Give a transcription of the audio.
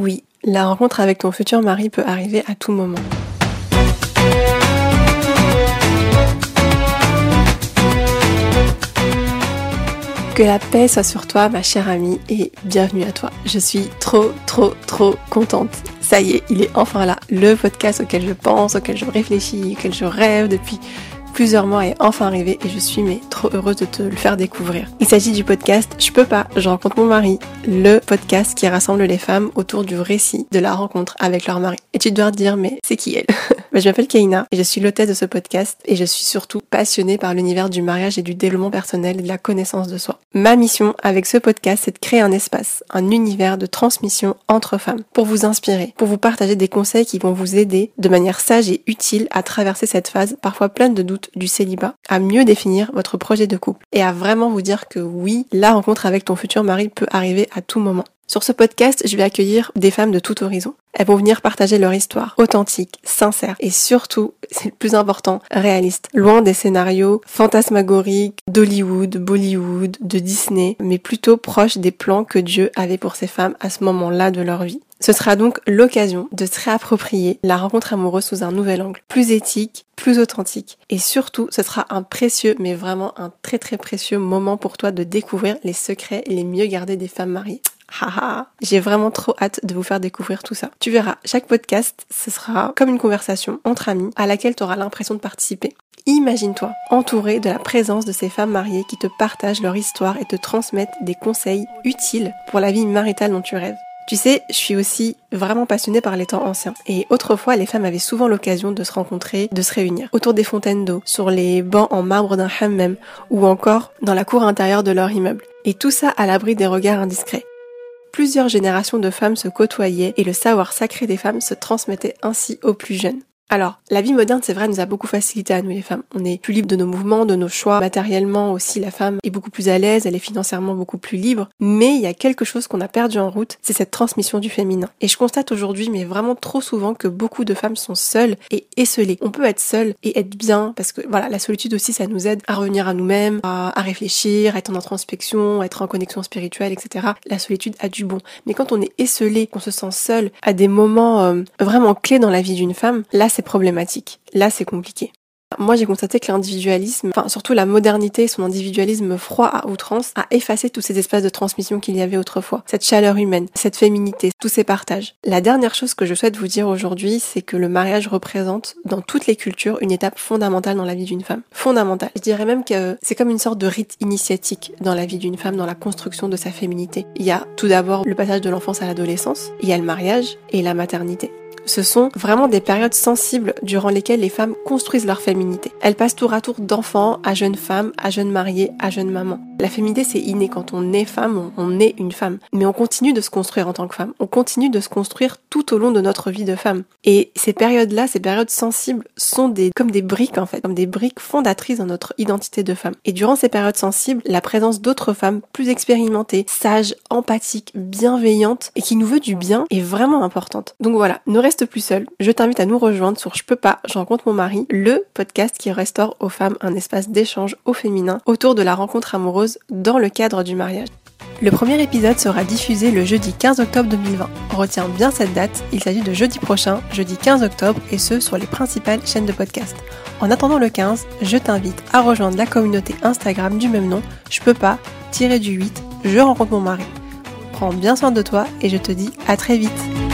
Oui, la rencontre avec ton futur mari peut arriver à tout moment. Que la paix soit sur toi, ma chère amie, et bienvenue à toi. Je suis trop, trop, trop contente. Ça y est, il est enfin là, le podcast auquel je pense, auquel je réfléchis, auquel je rêve depuis plusieurs mois est enfin arrivé et je suis mais trop heureuse de te le faire découvrir. Il s'agit du podcast Je peux pas, je rencontre mon mari, le podcast qui rassemble les femmes autour du récit de la rencontre avec leur mari. Et tu dois te dire mais c'est qui elle? Je m'appelle Kaina et je suis l'hôtesse de ce podcast et je suis surtout passionnée par l'univers du mariage et du développement personnel et de la connaissance de soi. Ma mission avec ce podcast c'est de créer un espace, un univers de transmission entre femmes pour vous inspirer, pour vous partager des conseils qui vont vous aider de manière sage et utile à traverser cette phase parfois pleine de doutes du célibat, à mieux définir votre projet de couple et à vraiment vous dire que oui, la rencontre avec ton futur mari peut arriver à tout moment. Sur ce podcast, je vais accueillir des femmes de tout horizon. Elles vont venir partager leur histoire authentique, sincère et surtout, c'est le plus important, réaliste. Loin des scénarios fantasmagoriques d'Hollywood, Bollywood, de Disney, mais plutôt proche des plans que Dieu avait pour ces femmes à ce moment-là de leur vie. Ce sera donc l'occasion de se réapproprier la rencontre amoureuse sous un nouvel angle, plus éthique, plus authentique. Et surtout, ce sera un précieux, mais vraiment un très très précieux moment pour toi de découvrir les secrets les mieux gardés des femmes mariées. Haha, j'ai vraiment trop hâte de vous faire découvrir tout ça. Tu verras, chaque podcast, ce sera comme une conversation entre amis à laquelle tu auras l'impression de participer. Imagine-toi entouré de la présence de ces femmes mariées qui te partagent leur histoire et te transmettent des conseils utiles pour la vie maritale dont tu rêves. Tu sais, je suis aussi vraiment passionnée par les temps anciens. Et autrefois, les femmes avaient souvent l'occasion de se rencontrer, de se réunir autour des fontaines d'eau, sur les bancs en marbre d'un hammam ou encore dans la cour intérieure de leur immeuble. Et tout ça à l'abri des regards indiscrets. Plusieurs générations de femmes se côtoyaient et le savoir sacré des femmes se transmettait ainsi aux plus jeunes. Alors, la vie moderne, c'est vrai, nous a beaucoup facilité à nous les femmes. On est plus libre de nos mouvements, de nos choix. Matériellement aussi, la femme est beaucoup plus à l'aise, elle est financièrement beaucoup plus libre. Mais il y a quelque chose qu'on a perdu en route, c'est cette transmission du féminin. Et je constate aujourd'hui, mais vraiment trop souvent, que beaucoup de femmes sont seules et esselées. On peut être seule et être bien, parce que voilà, la solitude aussi, ça nous aide à revenir à nous-mêmes, à, réfléchir, à être en introspection, à être en connexion spirituelle, etc. La solitude a du bon. Mais quand on est esselé, qu'on se sent seul à des moments euh, vraiment clés dans la vie d'une femme, là, c'est problématique. Là, c'est compliqué. Moi, j'ai constaté que l'individualisme, enfin surtout la modernité, son individualisme froid à outrance, a effacé tous ces espaces de transmission qu'il y avait autrefois. Cette chaleur humaine, cette féminité, tous ces partages. La dernière chose que je souhaite vous dire aujourd'hui, c'est que le mariage représente, dans toutes les cultures, une étape fondamentale dans la vie d'une femme. Fondamentale. Je dirais même que c'est comme une sorte de rite initiatique dans la vie d'une femme, dans la construction de sa féminité. Il y a tout d'abord le passage de l'enfance à l'adolescence, il y a le mariage et la maternité. Ce sont vraiment des périodes sensibles durant lesquelles les femmes construisent leur féminité. Elles passent tour à tour d'enfants à jeunes femmes, à jeunes mariées, à jeunes mamans. La féminité, c'est inné. Quand on est femme, on, est une femme. Mais on continue de se construire en tant que femme. On continue de se construire tout au long de notre vie de femme. Et ces périodes-là, ces périodes sensibles, sont des, comme des briques, en fait, comme des briques fondatrices dans notre identité de femme. Et durant ces périodes sensibles, la présence d'autres femmes plus expérimentées, sages, empathiques, bienveillantes et qui nous veut du bien est vraiment importante. Donc voilà, ne plus seul, je t'invite à nous rejoindre sur Je peux pas, je rencontre mon mari, le podcast qui restaure aux femmes un espace d'échange au féminin autour de la rencontre amoureuse dans le cadre du mariage. Le premier épisode sera diffusé le jeudi 15 octobre 2020. Retiens bien cette date, il s'agit de jeudi prochain, jeudi 15 octobre, et ce sur les principales chaînes de podcast. En attendant le 15, je t'invite à rejoindre la communauté Instagram du même nom, je peux pas, tirer du 8, je rencontre mon mari. Prends bien soin de toi et je te dis à très vite.